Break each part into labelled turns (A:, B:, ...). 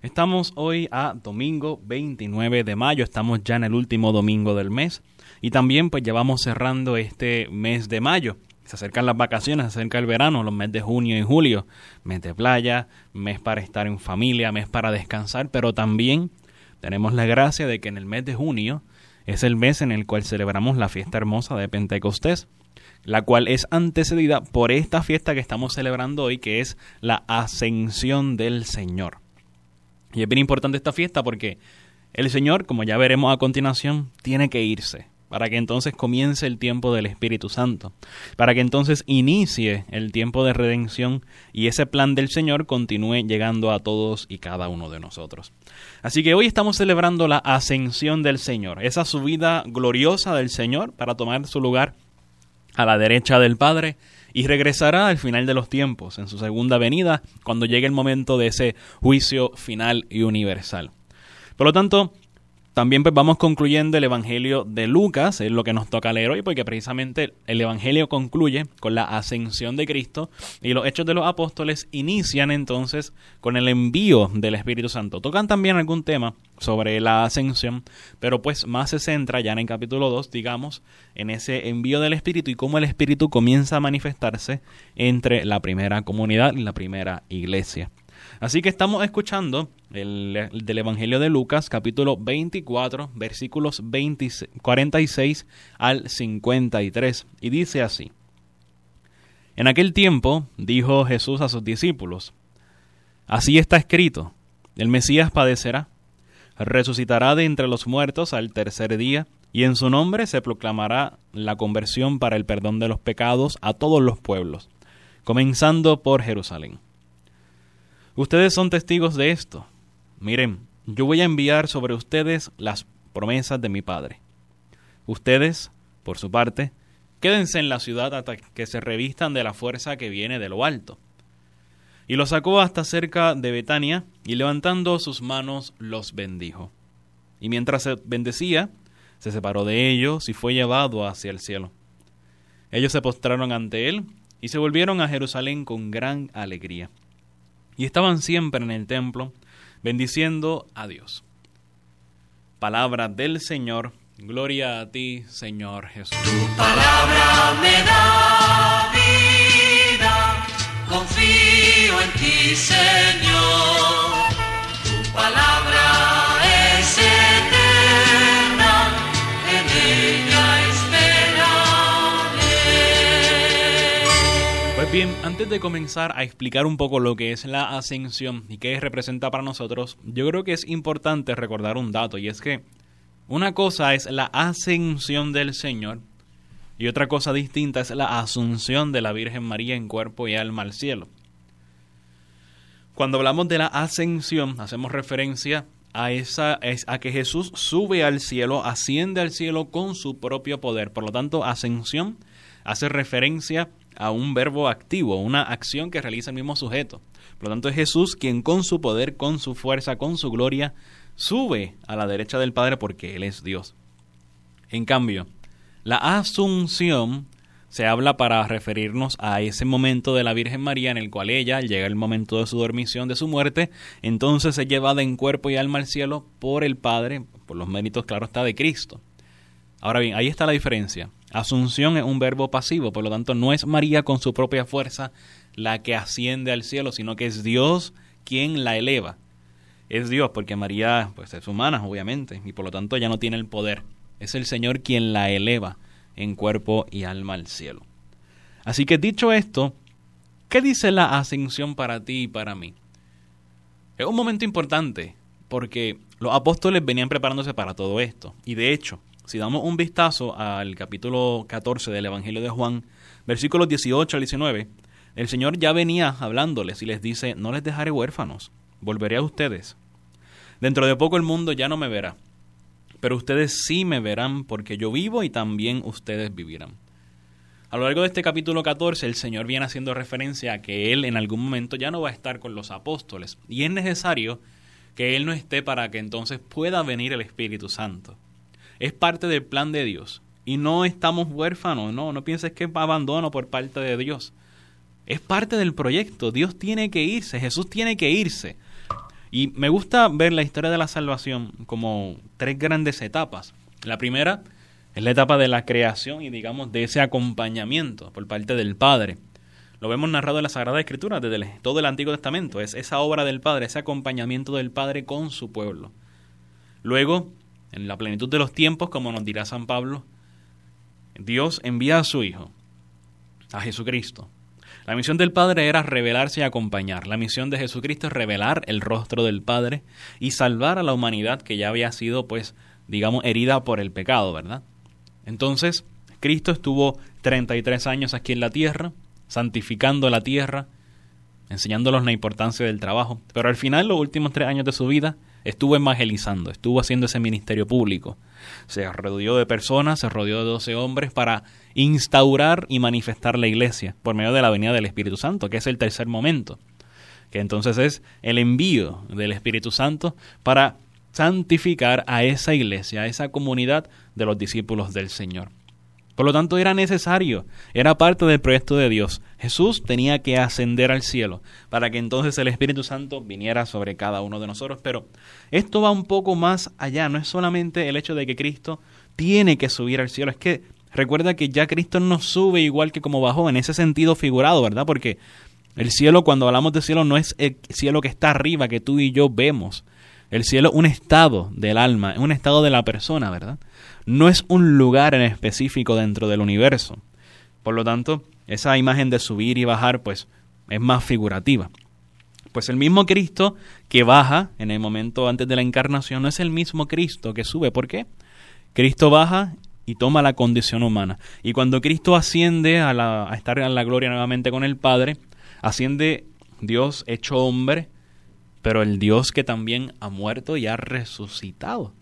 A: Estamos hoy a domingo 29 de mayo, estamos ya en el último domingo del mes y también pues ya vamos cerrando este mes de mayo. Se acercan las vacaciones, se acerca el verano, los meses de junio y julio, mes de playa, mes para estar en familia, mes para descansar, pero también tenemos la gracia de que en el mes de junio es el mes en el cual celebramos la fiesta hermosa de Pentecostés, la cual es antecedida por esta fiesta que estamos celebrando hoy, que es la ascensión del Señor. Y es bien importante esta fiesta porque el Señor, como ya veremos a continuación, tiene que irse para que entonces comience el tiempo del Espíritu Santo, para que entonces inicie el tiempo de redención y ese plan del Señor continúe llegando a todos y cada uno de nosotros. Así que hoy estamos celebrando la ascensión del Señor, esa subida gloriosa del Señor para tomar su lugar a la derecha del Padre y regresará al final de los tiempos, en su segunda venida, cuando llegue el momento de ese juicio final y universal. Por lo tanto, también pues vamos concluyendo el Evangelio de Lucas, es lo que nos toca leer hoy, porque precisamente el Evangelio concluye con la ascensión de Cristo y los hechos de los apóstoles inician entonces con el envío del Espíritu Santo. Tocan también algún tema sobre la ascensión, pero pues más se centra ya en el capítulo 2, digamos, en ese envío del Espíritu y cómo el Espíritu comienza a manifestarse entre la primera comunidad y la primera iglesia. Así que estamos escuchando el, del Evangelio de Lucas, capítulo 24, versículos 46 al 53. Y dice así. En aquel tiempo dijo Jesús a sus discípulos, Así está escrito, el Mesías padecerá, resucitará de entre los muertos al tercer día, y en su nombre se proclamará la conversión para el perdón de los pecados a todos los pueblos, comenzando por Jerusalén. Ustedes son testigos de esto. Miren, yo voy a enviar sobre ustedes las promesas de mi Padre. Ustedes, por su parte, quédense en la ciudad hasta que se revistan de la fuerza que viene de lo alto. Y los sacó hasta cerca de Betania, y levantando sus manos los bendijo. Y mientras se bendecía, se separó de ellos y fue llevado hacia el cielo. Ellos se postraron ante él y se volvieron a Jerusalén con gran alegría y estaban siempre en el templo bendiciendo a Dios. Palabra del Señor, gloria a ti, Señor Jesús.
B: Tu palabra me da vida, confío en ti, Señor.
A: Bien, antes de comenzar a explicar un poco lo que es la ascensión y qué representa para nosotros, yo creo que es importante recordar un dato y es que una cosa es la ascensión del Señor y otra cosa distinta es la asunción de la Virgen María en cuerpo y alma al cielo. Cuando hablamos de la ascensión, hacemos referencia a esa a que Jesús sube al cielo, asciende al cielo con su propio poder. Por lo tanto, ascensión hace referencia a un verbo activo, una acción que realiza el mismo sujeto. Por lo tanto, es Jesús quien con su poder, con su fuerza, con su gloria, sube a la derecha del Padre porque Él es Dios. En cambio, la asunción se habla para referirnos a ese momento de la Virgen María en el cual ella, al llegar el momento de su dormición, de su muerte, entonces es llevada en cuerpo y alma al cielo por el Padre, por los méritos, claro está, de Cristo. Ahora bien, ahí está la diferencia. Asunción es un verbo pasivo, por lo tanto no es María con su propia fuerza la que asciende al cielo, sino que es Dios quien la eleva. Es Dios, porque María pues, es humana, obviamente, y por lo tanto ya no tiene el poder. Es el Señor quien la eleva en cuerpo y alma al cielo. Así que dicho esto, ¿qué dice la ascensión para ti y para mí? Es un momento importante, porque los apóstoles venían preparándose para todo esto. Y de hecho, si damos un vistazo al capítulo 14 del Evangelio de Juan, versículos 18 al 19, el Señor ya venía hablándoles y les dice, no les dejaré huérfanos, volveré a ustedes. Dentro de poco el mundo ya no me verá, pero ustedes sí me verán porque yo vivo y también ustedes vivirán. A lo largo de este capítulo 14 el Señor viene haciendo referencia a que Él en algún momento ya no va a estar con los apóstoles y es necesario que Él no esté para que entonces pueda venir el Espíritu Santo. Es parte del plan de Dios y no estamos huérfanos, no, no pienses que es abandono por parte de Dios. Es parte del proyecto, Dios tiene que irse, Jesús tiene que irse. Y me gusta ver la historia de la salvación como tres grandes etapas. La primera es la etapa de la creación y digamos de ese acompañamiento por parte del Padre. Lo vemos narrado en la Sagrada Escritura desde todo el Antiguo Testamento. Es esa obra del Padre, ese acompañamiento del Padre con su pueblo. Luego, en la plenitud de los tiempos, como nos dirá San Pablo, Dios envía a su Hijo, a Jesucristo, la misión del Padre era revelarse y acompañar. La misión de Jesucristo es revelar el rostro del Padre y salvar a la humanidad que ya había sido, pues, digamos, herida por el pecado, ¿verdad? Entonces, Cristo estuvo 33 años aquí en la tierra, santificando la tierra, enseñándolos la importancia del trabajo, pero al final, los últimos tres años de su vida, estuvo evangelizando, estuvo haciendo ese ministerio público. Se rodeó de personas, se rodeó de 12 hombres para instaurar y manifestar la iglesia por medio de la venida del Espíritu Santo, que es el tercer momento, que entonces es el envío del Espíritu Santo para santificar a esa iglesia, a esa comunidad de los discípulos del Señor. Por lo tanto, era necesario, era parte del proyecto de Dios. Jesús tenía que ascender al cielo para que entonces el Espíritu Santo viniera sobre cada uno de nosotros. Pero esto va un poco más allá, no es solamente el hecho de que Cristo tiene que subir al cielo, es que recuerda que ya Cristo no sube igual que como bajó, en ese sentido figurado, ¿verdad? Porque el cielo, cuando hablamos de cielo, no es el cielo que está arriba, que tú y yo vemos. El cielo es un estado del alma, es un estado de la persona, ¿verdad? No es un lugar en específico dentro del universo. Por lo tanto, esa imagen de subir y bajar, pues, es más figurativa. Pues el mismo Cristo que baja en el momento antes de la encarnación no es el mismo Cristo que sube. ¿Por qué? Cristo baja y toma la condición humana. Y cuando Cristo asciende a, la, a estar en la gloria nuevamente con el Padre, asciende Dios hecho hombre, pero el Dios que también ha muerto y ha resucitado.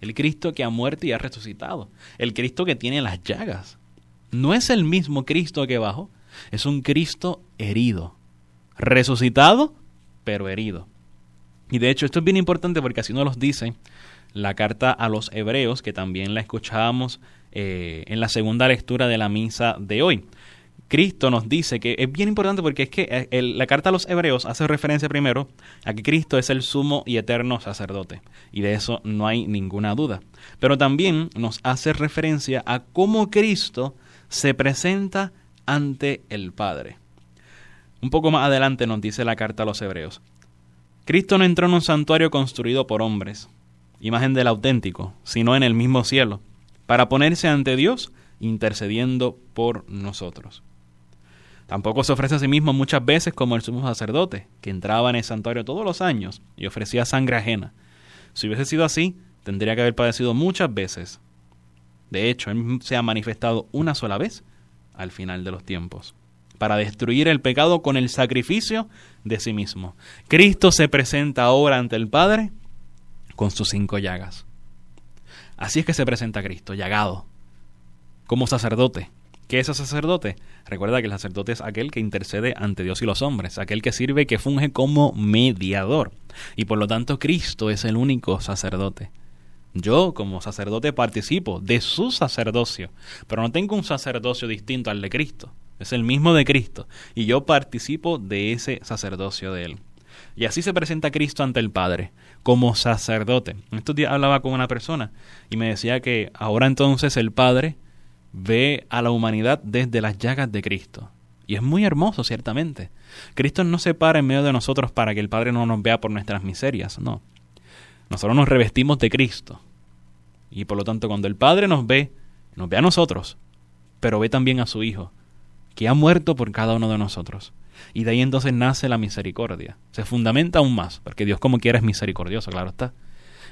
A: El Cristo que ha muerto y ha resucitado. El Cristo que tiene las llagas. No es el mismo Cristo que bajó. Es un Cristo herido. Resucitado, pero herido. Y de hecho esto es bien importante porque así nos lo dice la carta a los hebreos, que también la escuchábamos eh, en la segunda lectura de la misa de hoy. Cristo nos dice que es bien importante porque es que eh, la carta a los hebreos hace referencia primero a que Cristo es el sumo y eterno sacerdote, y de eso no hay ninguna duda. Pero también nos hace referencia a cómo Cristo se presenta ante el Padre. Un poco más adelante nos dice la carta a los hebreos. Cristo no entró en un santuario construido por hombres, imagen del auténtico, sino en el mismo cielo, para ponerse ante Dios intercediendo por nosotros. Tampoco se ofrece a sí mismo muchas veces como el sumo sacerdote, que entraba en el santuario todos los años y ofrecía sangre ajena. Si hubiese sido así, tendría que haber padecido muchas veces. De hecho, él se ha manifestado una sola vez al final de los tiempos, para destruir el pecado con el sacrificio de sí mismo. Cristo se presenta ahora ante el Padre con sus cinco llagas. Así es que se presenta Cristo, llagado, como sacerdote, ¿Qué es el sacerdote? Recuerda que el sacerdote es aquel que intercede ante Dios y los hombres, aquel que sirve, que funge como mediador. Y por lo tanto Cristo es el único sacerdote. Yo como sacerdote participo de su sacerdocio, pero no tengo un sacerdocio distinto al de Cristo. Es el mismo de Cristo. Y yo participo de ese sacerdocio de Él. Y así se presenta Cristo ante el Padre, como sacerdote. Estos días hablaba con una persona y me decía que ahora entonces el Padre ve a la humanidad desde las llagas de Cristo. Y es muy hermoso, ciertamente. Cristo no se para en medio de nosotros para que el Padre no nos vea por nuestras miserias, no. Nosotros nos revestimos de Cristo. Y por lo tanto, cuando el Padre nos ve, nos ve a nosotros, pero ve también a su Hijo, que ha muerto por cada uno de nosotros. Y de ahí entonces nace la misericordia. Se fundamenta aún más, porque Dios como quiera es misericordioso, claro está.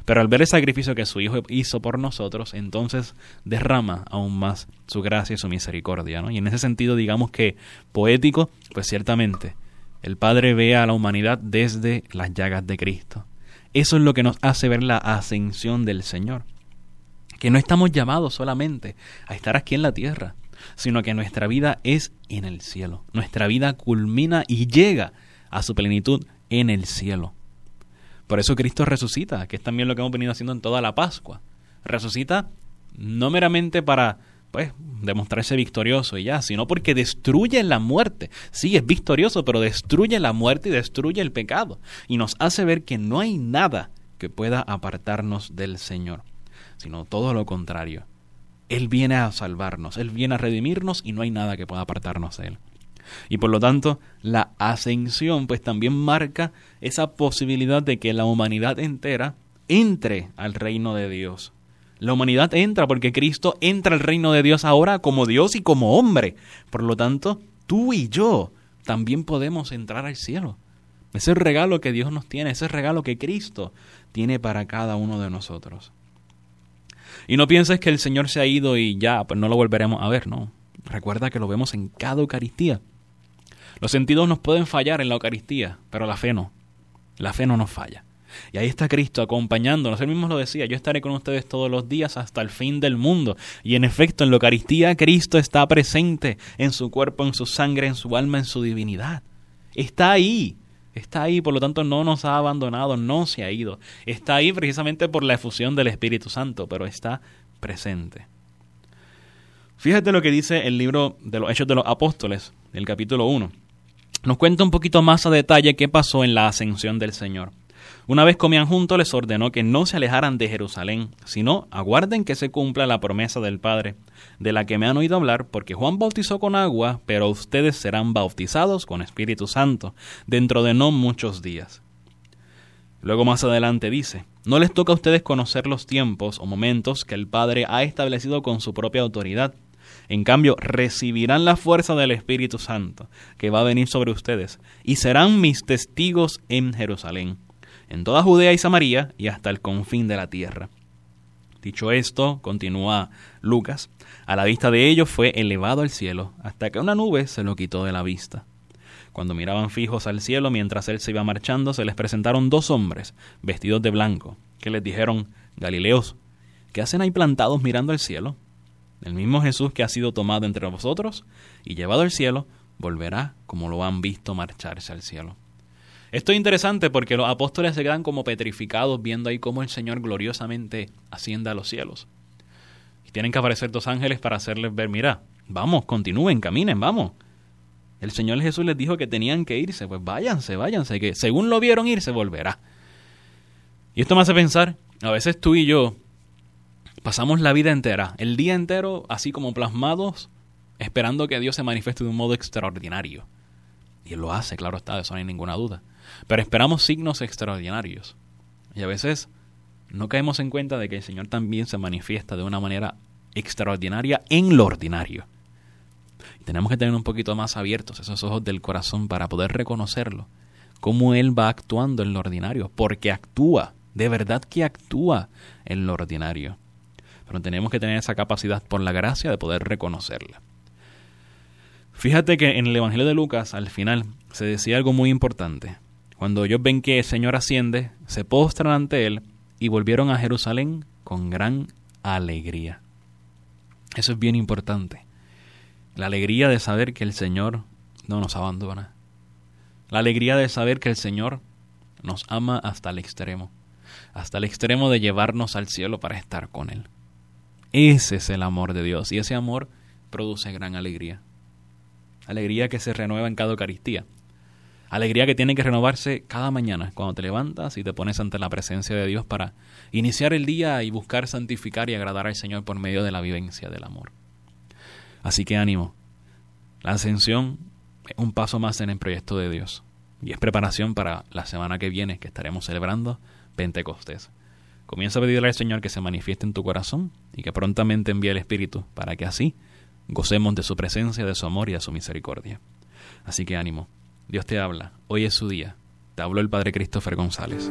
A: Pero al ver el sacrificio que su Hijo hizo por nosotros, entonces derrama aún más su gracia y su misericordia. ¿no? Y en ese sentido, digamos que poético, pues ciertamente, el Padre ve a la humanidad desde las llagas de Cristo. Eso es lo que nos hace ver la ascensión del Señor. que no estamos llamados solamente a estar aquí en la tierra, sino que nuestra vida es en el cielo. Nuestra vida culmina y llega a su plenitud en el cielo. Por eso Cristo resucita, que es también lo que hemos venido haciendo en toda la Pascua. Resucita no meramente para pues demostrarse victorioso y ya, sino porque destruye la muerte. Sí, es victorioso, pero destruye la muerte y destruye el pecado. Y nos hace ver que no hay nada que pueda apartarnos del Señor, sino todo lo contrario. Él viene a salvarnos, Él viene a redimirnos y no hay nada que pueda apartarnos de Él. Y por lo tanto, la ascensión pues también marca esa posibilidad de que la humanidad entera entre al reino de Dios. La humanidad entra porque Cristo entra al reino de Dios ahora como Dios y como hombre. Por lo tanto, tú y yo también podemos entrar al cielo. Ese es el regalo que Dios nos tiene, ese regalo que Cristo tiene para cada uno de nosotros. Y no pienses que el Señor se ha ido y ya, pues no lo volveremos a ver, no. Recuerda que lo vemos en cada Eucaristía. Los sentidos nos pueden fallar en la Eucaristía, pero la fe no. La fe no nos falla. Y ahí está Cristo acompañándonos. Él mismo lo decía, yo estaré con ustedes todos los días hasta el fin del mundo. Y en efecto, en la Eucaristía Cristo está presente en su cuerpo, en su sangre, en su alma, en su divinidad. Está ahí. Está ahí, por lo tanto no nos ha abandonado, no se ha ido. Está ahí precisamente por la efusión del Espíritu Santo, pero está presente. Fíjate lo que dice el libro de los Hechos de los Apóstoles, el capítulo 1. Nos cuenta un poquito más a detalle qué pasó en la ascensión del Señor. Una vez comían juntos, les ordenó que no se alejaran de Jerusalén, sino aguarden que se cumpla la promesa del Padre, de la que me han oído hablar, porque Juan bautizó con agua, pero ustedes serán bautizados con Espíritu Santo, dentro de no muchos días. Luego más adelante dice, no les toca a ustedes conocer los tiempos o momentos que el Padre ha establecido con su propia autoridad. En cambio, recibirán la fuerza del Espíritu Santo, que va a venir sobre ustedes, y serán mis testigos en Jerusalén en toda Judea y Samaria y hasta el confín de la tierra. Dicho esto, continúa Lucas, a la vista de ellos fue elevado al cielo, hasta que una nube se lo quitó de la vista. Cuando miraban fijos al cielo mientras él se iba marchando, se les presentaron dos hombres, vestidos de blanco, que les dijeron, Galileos, ¿qué hacen ahí plantados mirando al cielo? El mismo Jesús que ha sido tomado entre vosotros y llevado al cielo, volverá como lo han visto marcharse al cielo. Esto es interesante porque los apóstoles se quedan como petrificados viendo ahí cómo el Señor gloriosamente asciende a los cielos. Y tienen que aparecer dos ángeles para hacerles ver, mira, vamos, continúen, caminen, vamos. El Señor Jesús les dijo que tenían que irse, pues váyanse, váyanse, que según lo vieron irse, volverá. Y esto me hace pensar, a veces tú y yo pasamos la vida entera, el día entero, así como plasmados, esperando que Dios se manifieste de un modo extraordinario. Y Él lo hace, claro está, de eso no hay ninguna duda. Pero esperamos signos extraordinarios. Y a veces no caemos en cuenta de que el Señor también se manifiesta de una manera extraordinaria en lo ordinario. Y tenemos que tener un poquito más abiertos esos ojos del corazón para poder reconocerlo. Cómo Él va actuando en lo ordinario. Porque actúa, de verdad que actúa en lo ordinario. Pero tenemos que tener esa capacidad por la gracia de poder reconocerla. Fíjate que en el Evangelio de Lucas, al final, se decía algo muy importante. Cuando ellos ven que el Señor asciende, se postran ante Él y volvieron a Jerusalén con gran alegría. Eso es bien importante. La alegría de saber que el Señor no nos abandona. La alegría de saber que el Señor nos ama hasta el extremo. Hasta el extremo de llevarnos al cielo para estar con Él. Ese es el amor de Dios y ese amor produce gran alegría. Alegría que se renueva en cada Eucaristía. Alegría que tiene que renovarse cada mañana cuando te levantas y te pones ante la presencia de Dios para iniciar el día y buscar santificar y agradar al Señor por medio de la vivencia del amor. Así que ánimo. La ascensión es un paso más en el proyecto de Dios y es preparación para la semana que viene que estaremos celebrando Pentecostés. Comienza a pedirle al Señor que se manifieste en tu corazón y que prontamente envíe el Espíritu para que así gocemos de su presencia, de su amor y de su misericordia. Así que ánimo. Dios te habla, hoy es su día. Te habló el Padre Christopher González.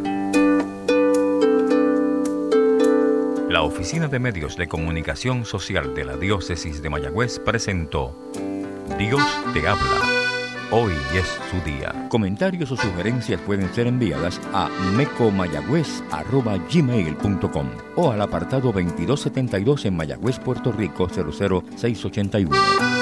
C: La Oficina de Medios de Comunicación Social de la Diócesis de Mayagüez presentó Dios te habla.
D: Hoy es su día.
C: Comentarios o sugerencias pueden ser enviadas a mecomayagüez.gmail.com o al apartado 2272 en Mayagüez, Puerto Rico 00681.